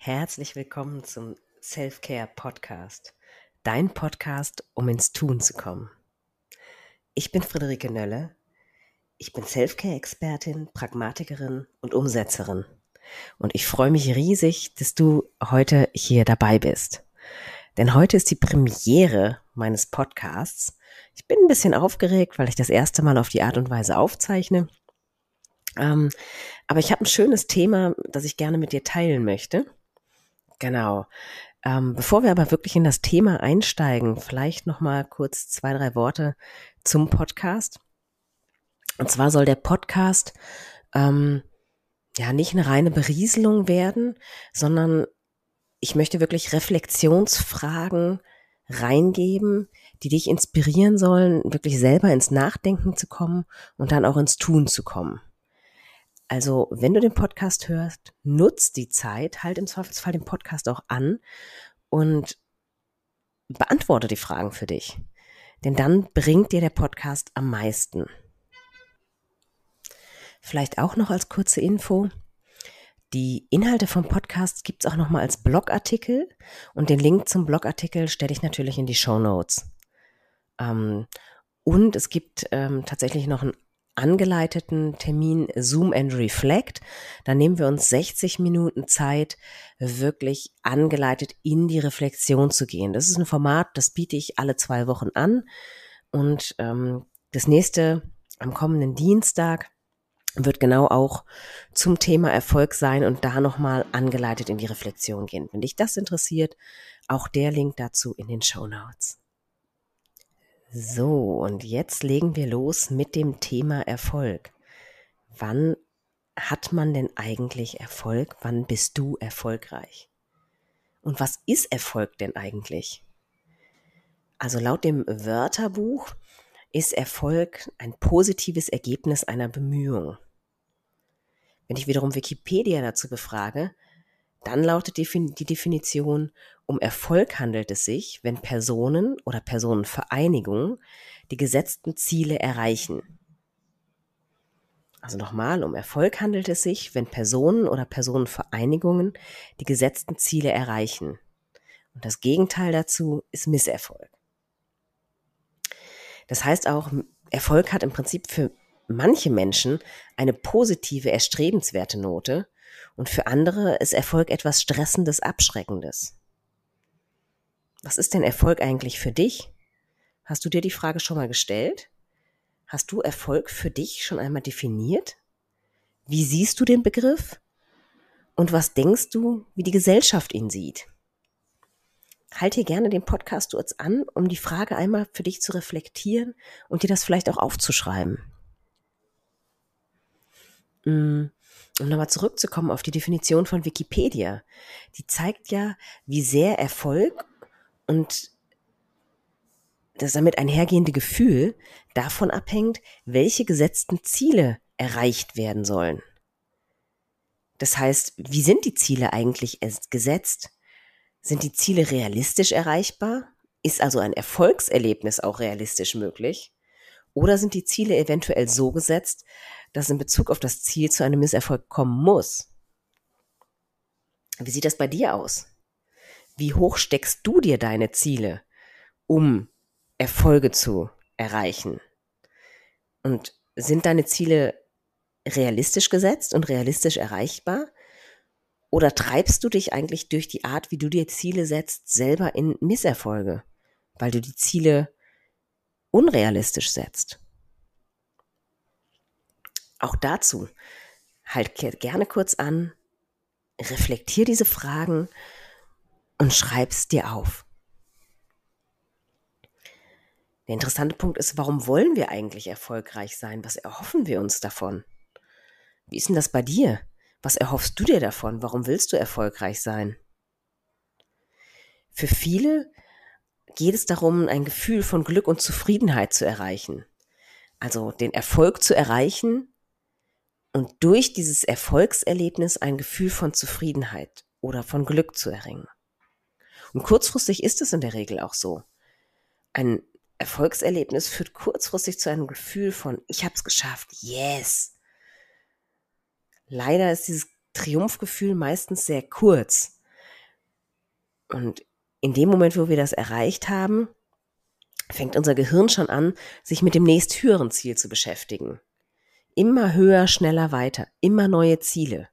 Herzlich willkommen zum Self-Care Podcast. Dein Podcast, um ins Tun zu kommen. Ich bin Friederike Nölle. Ich bin Self-Care-Expertin, Pragmatikerin und Umsetzerin. Und ich freue mich riesig, dass du heute hier dabei bist. Denn heute ist die Premiere meines Podcasts. Ich bin ein bisschen aufgeregt, weil ich das erste Mal auf die Art und Weise aufzeichne. Ähm, aber ich habe ein schönes Thema, das ich gerne mit dir teilen möchte. Genau. Ähm, bevor wir aber wirklich in das Thema einsteigen, vielleicht noch mal kurz zwei, drei Worte zum Podcast. Und zwar soll der Podcast ähm, ja nicht eine reine Berieselung werden, sondern ich möchte wirklich Reflexionsfragen reingeben, die dich inspirieren sollen, wirklich selber ins Nachdenken zu kommen und dann auch ins Tun zu kommen. Also, wenn du den Podcast hörst, nutz die Zeit, halt im Zweifelsfall den Podcast auch an und beantworte die Fragen für dich. Denn dann bringt dir der Podcast am meisten. Vielleicht auch noch als kurze Info. Die Inhalte vom Podcast gibt's auch nochmal als Blogartikel und den Link zum Blogartikel stelle ich natürlich in die Show Notes. Ähm, und es gibt ähm, tatsächlich noch einen angeleiteten Termin Zoom and Reflect. Da nehmen wir uns 60 Minuten Zeit, wirklich angeleitet in die Reflexion zu gehen. Das ist ein Format, das biete ich alle zwei Wochen an. Und ähm, das nächste am kommenden Dienstag wird genau auch zum Thema Erfolg sein und da nochmal angeleitet in die Reflexion gehen. Wenn dich das interessiert, auch der Link dazu in den Show Notes. So, und jetzt legen wir los mit dem Thema Erfolg. Wann hat man denn eigentlich Erfolg? Wann bist du erfolgreich? Und was ist Erfolg denn eigentlich? Also laut dem Wörterbuch ist Erfolg ein positives Ergebnis einer Bemühung. Wenn ich wiederum Wikipedia dazu befrage, dann lautet die, Definition, um Erfolg handelt es sich, wenn Personen oder Personenvereinigungen die gesetzten Ziele erreichen. Also nochmal, um Erfolg handelt es sich, wenn Personen oder Personenvereinigungen die gesetzten Ziele erreichen. Und das Gegenteil dazu ist Misserfolg. Das heißt auch, Erfolg hat im Prinzip für manche Menschen eine positive, erstrebenswerte Note und für andere ist Erfolg etwas Stressendes, Abschreckendes. Was ist denn Erfolg eigentlich für dich? Hast du dir die Frage schon mal gestellt? Hast du Erfolg für dich schon einmal definiert? Wie siehst du den Begriff? Und was denkst du, wie die Gesellschaft ihn sieht? Halt hier gerne den Podcast kurz an, um die Frage einmal für dich zu reflektieren und dir das vielleicht auch aufzuschreiben. Mm um nochmal zurückzukommen auf die Definition von Wikipedia, die zeigt ja, wie sehr Erfolg und das damit einhergehende Gefühl davon abhängt, welche gesetzten Ziele erreicht werden sollen. Das heißt, wie sind die Ziele eigentlich gesetzt? Sind die Ziele realistisch erreichbar? Ist also ein Erfolgserlebnis auch realistisch möglich? Oder sind die Ziele eventuell so gesetzt, dass in Bezug auf das Ziel zu einem Misserfolg kommen muss. Wie sieht das bei dir aus? Wie hoch steckst du dir deine Ziele, um Erfolge zu erreichen? Und sind deine Ziele realistisch gesetzt und realistisch erreichbar? Oder treibst du dich eigentlich durch die Art, wie du dir Ziele setzt, selber in Misserfolge, weil du die Ziele unrealistisch setzt? Auch dazu halt gerne kurz an, reflektier diese Fragen und schreib's dir auf. Der interessante Punkt ist, warum wollen wir eigentlich erfolgreich sein? Was erhoffen wir uns davon? Wie ist denn das bei dir? Was erhoffst du dir davon? Warum willst du erfolgreich sein? Für viele geht es darum, ein Gefühl von Glück und Zufriedenheit zu erreichen. Also den Erfolg zu erreichen, und durch dieses Erfolgserlebnis ein Gefühl von Zufriedenheit oder von Glück zu erringen. Und kurzfristig ist es in der Regel auch so. Ein Erfolgserlebnis führt kurzfristig zu einem Gefühl von, ich habe es geschafft, yes. Leider ist dieses Triumphgefühl meistens sehr kurz. Und in dem Moment, wo wir das erreicht haben, fängt unser Gehirn schon an, sich mit dem nächst höheren Ziel zu beschäftigen. Immer höher, schneller, weiter, immer neue Ziele.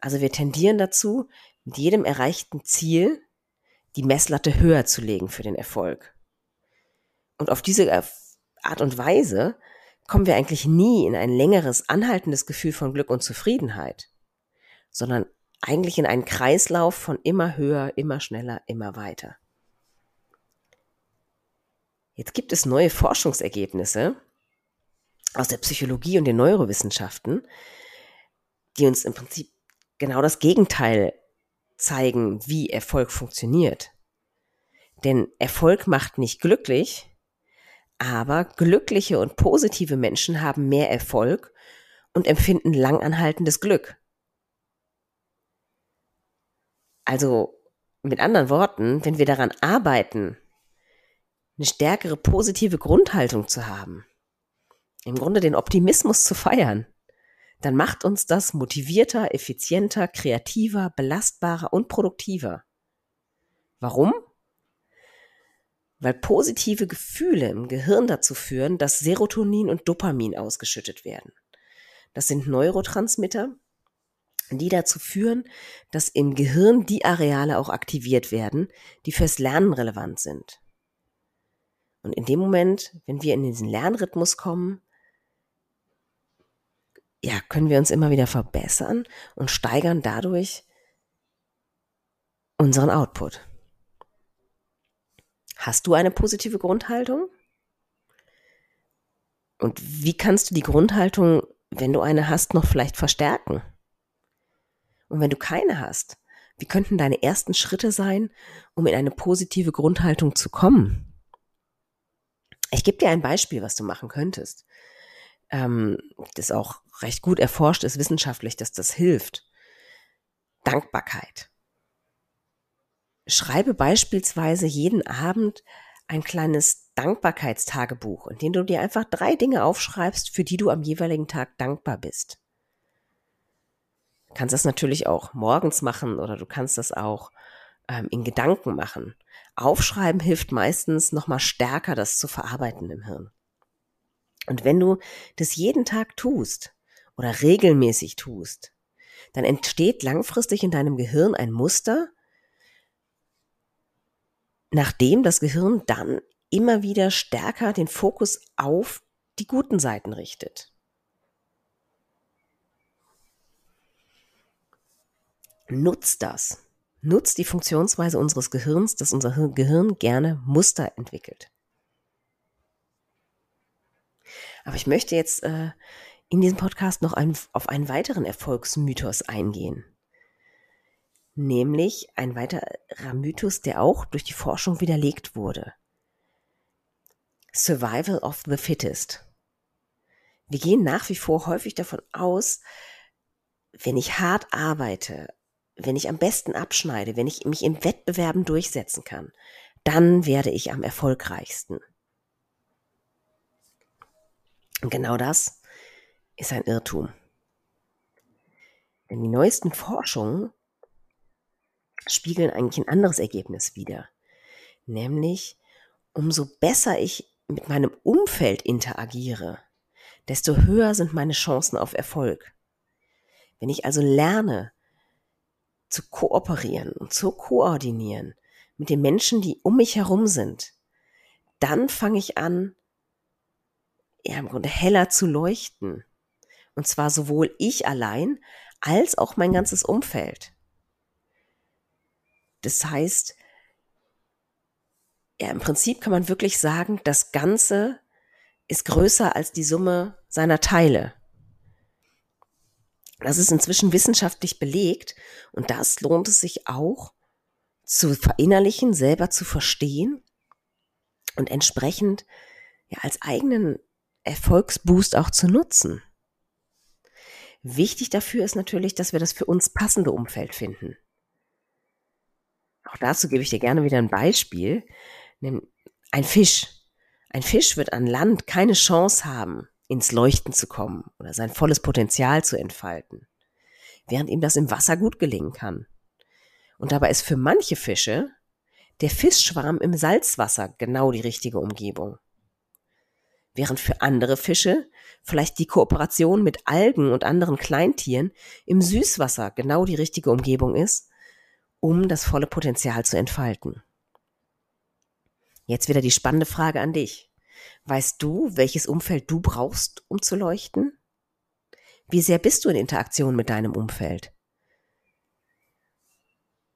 Also wir tendieren dazu, mit jedem erreichten Ziel die Messlatte höher zu legen für den Erfolg. Und auf diese Art und Weise kommen wir eigentlich nie in ein längeres, anhaltendes Gefühl von Glück und Zufriedenheit, sondern eigentlich in einen Kreislauf von immer höher, immer schneller, immer weiter. Jetzt gibt es neue Forschungsergebnisse aus der Psychologie und den Neurowissenschaften, die uns im Prinzip genau das Gegenteil zeigen, wie Erfolg funktioniert. Denn Erfolg macht nicht glücklich, aber glückliche und positive Menschen haben mehr Erfolg und empfinden langanhaltendes Glück. Also mit anderen Worten, wenn wir daran arbeiten, eine stärkere positive Grundhaltung zu haben, im Grunde den Optimismus zu feiern, dann macht uns das motivierter, effizienter, kreativer, belastbarer und produktiver. Warum? Weil positive Gefühle im Gehirn dazu führen, dass Serotonin und Dopamin ausgeschüttet werden. Das sind Neurotransmitter, die dazu führen, dass im Gehirn die Areale auch aktiviert werden, die fürs Lernen relevant sind. Und in dem Moment, wenn wir in diesen Lernrhythmus kommen, ja, können wir uns immer wieder verbessern und steigern dadurch unseren Output. Hast du eine positive Grundhaltung? Und wie kannst du die Grundhaltung, wenn du eine hast, noch vielleicht verstärken? Und wenn du keine hast, wie könnten deine ersten Schritte sein, um in eine positive Grundhaltung zu kommen? Ich gebe dir ein Beispiel, was du machen könntest ähm, das auch recht gut erforscht ist wissenschaftlich, dass das hilft. Dankbarkeit. Schreibe beispielsweise jeden Abend ein kleines Dankbarkeitstagebuch, in dem du dir einfach drei Dinge aufschreibst, für die du am jeweiligen Tag dankbar bist. Du kannst das natürlich auch morgens machen oder du kannst das auch ähm, in Gedanken machen. Aufschreiben hilft meistens nochmal stärker, das zu verarbeiten im Hirn. Und wenn du das jeden Tag tust oder regelmäßig tust, dann entsteht langfristig in deinem Gehirn ein Muster, nachdem das Gehirn dann immer wieder stärker den Fokus auf die guten Seiten richtet. Nutzt das. Nutzt die Funktionsweise unseres Gehirns, dass unser Gehirn gerne Muster entwickelt. Aber ich möchte jetzt äh, in diesem Podcast noch ein, auf einen weiteren Erfolgsmythos eingehen. Nämlich ein weiterer Mythos, der auch durch die Forschung widerlegt wurde. Survival of the Fittest. Wir gehen nach wie vor häufig davon aus, wenn ich hart arbeite, wenn ich am besten abschneide, wenn ich mich in Wettbewerben durchsetzen kann, dann werde ich am erfolgreichsten. Und genau das ist ein Irrtum. Denn die neuesten Forschungen spiegeln eigentlich ein anderes Ergebnis wider. Nämlich, umso besser ich mit meinem Umfeld interagiere, desto höher sind meine Chancen auf Erfolg. Wenn ich also lerne, zu kooperieren und zu koordinieren mit den Menschen, die um mich herum sind, dann fange ich an, ja, im Grunde heller zu leuchten. Und zwar sowohl ich allein als auch mein ganzes Umfeld. Das heißt, ja, im Prinzip kann man wirklich sagen, das Ganze ist größer als die Summe seiner Teile. Das ist inzwischen wissenschaftlich belegt und das lohnt es sich auch zu verinnerlichen, selber zu verstehen und entsprechend ja als eigenen Erfolgsboost auch zu nutzen. Wichtig dafür ist natürlich, dass wir das für uns passende Umfeld finden. Auch dazu gebe ich dir gerne wieder ein Beispiel. Ein Fisch. Ein Fisch wird an Land keine Chance haben, ins Leuchten zu kommen oder sein volles Potenzial zu entfalten, während ihm das im Wasser gut gelingen kann. Und dabei ist für manche Fische der Fischschwarm im Salzwasser genau die richtige Umgebung. Während für andere Fische vielleicht die Kooperation mit Algen und anderen Kleintieren im Süßwasser genau die richtige Umgebung ist, um das volle Potenzial zu entfalten. Jetzt wieder die spannende Frage an dich. Weißt du, welches Umfeld du brauchst, um zu leuchten? Wie sehr bist du in Interaktion mit deinem Umfeld?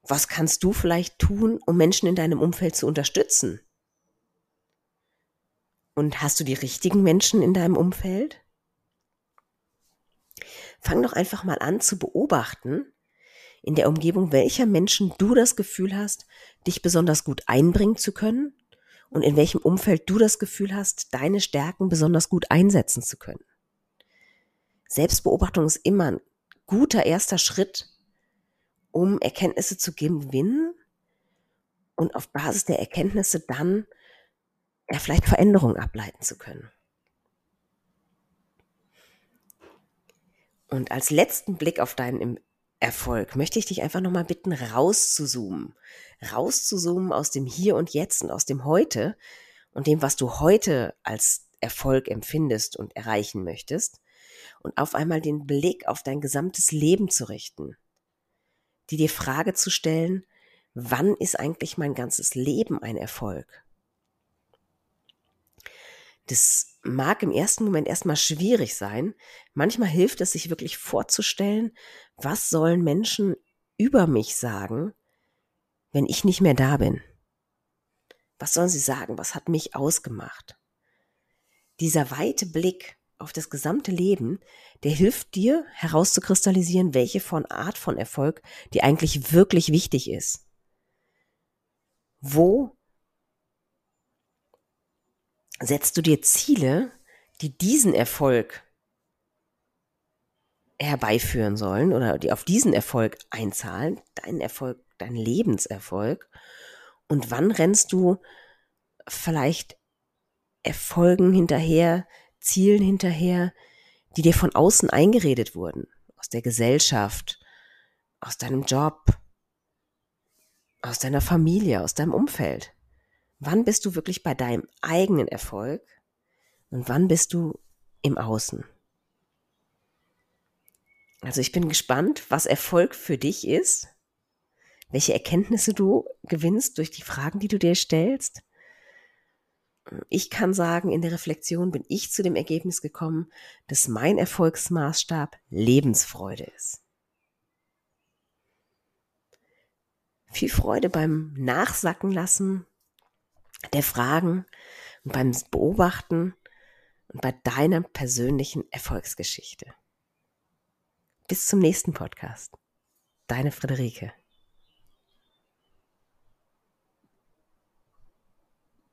Was kannst du vielleicht tun, um Menschen in deinem Umfeld zu unterstützen? Und hast du die richtigen Menschen in deinem Umfeld? Fang doch einfach mal an zu beobachten, in der Umgebung welcher Menschen du das Gefühl hast, dich besonders gut einbringen zu können und in welchem Umfeld du das Gefühl hast, deine Stärken besonders gut einsetzen zu können. Selbstbeobachtung ist immer ein guter erster Schritt, um Erkenntnisse zu gewinnen und auf Basis der Erkenntnisse dann ja vielleicht Veränderungen ableiten zu können. Und als letzten Blick auf deinen Erfolg möchte ich dich einfach nochmal bitten, rauszuzoomen. Rauszuzoomen aus dem Hier und Jetzt und aus dem Heute und dem, was du heute als Erfolg empfindest und erreichen möchtest. Und auf einmal den Blick auf dein gesamtes Leben zu richten die dir Frage zu stellen, wann ist eigentlich mein ganzes Leben ein Erfolg? Das mag im ersten Moment erstmal schwierig sein. Manchmal hilft es sich wirklich vorzustellen, was sollen Menschen über mich sagen, wenn ich nicht mehr da bin? Was sollen sie sagen? Was hat mich ausgemacht? Dieser weite Blick auf das gesamte Leben, der hilft dir herauszukristallisieren, welche von Art von Erfolg dir eigentlich wirklich wichtig ist. Wo setzt du dir Ziele, die diesen Erfolg herbeiführen sollen oder die auf diesen Erfolg einzahlen, deinen Erfolg, deinen Lebenserfolg? Und wann rennst du vielleicht Erfolgen hinterher, Zielen hinterher, die dir von außen eingeredet wurden, aus der Gesellschaft, aus deinem Job, aus deiner Familie, aus deinem Umfeld. Wann bist du wirklich bei deinem eigenen Erfolg und wann bist du im Außen? Also ich bin gespannt, was Erfolg für dich ist, welche Erkenntnisse du gewinnst durch die Fragen, die du dir stellst ich kann sagen, in der Reflexion bin ich zu dem Ergebnis gekommen, dass mein Erfolgsmaßstab Lebensfreude ist. Viel Freude beim Nachsacken lassen der Fragen und beim Beobachten und bei deiner persönlichen Erfolgsgeschichte. Bis zum nächsten Podcast. Deine Friederike.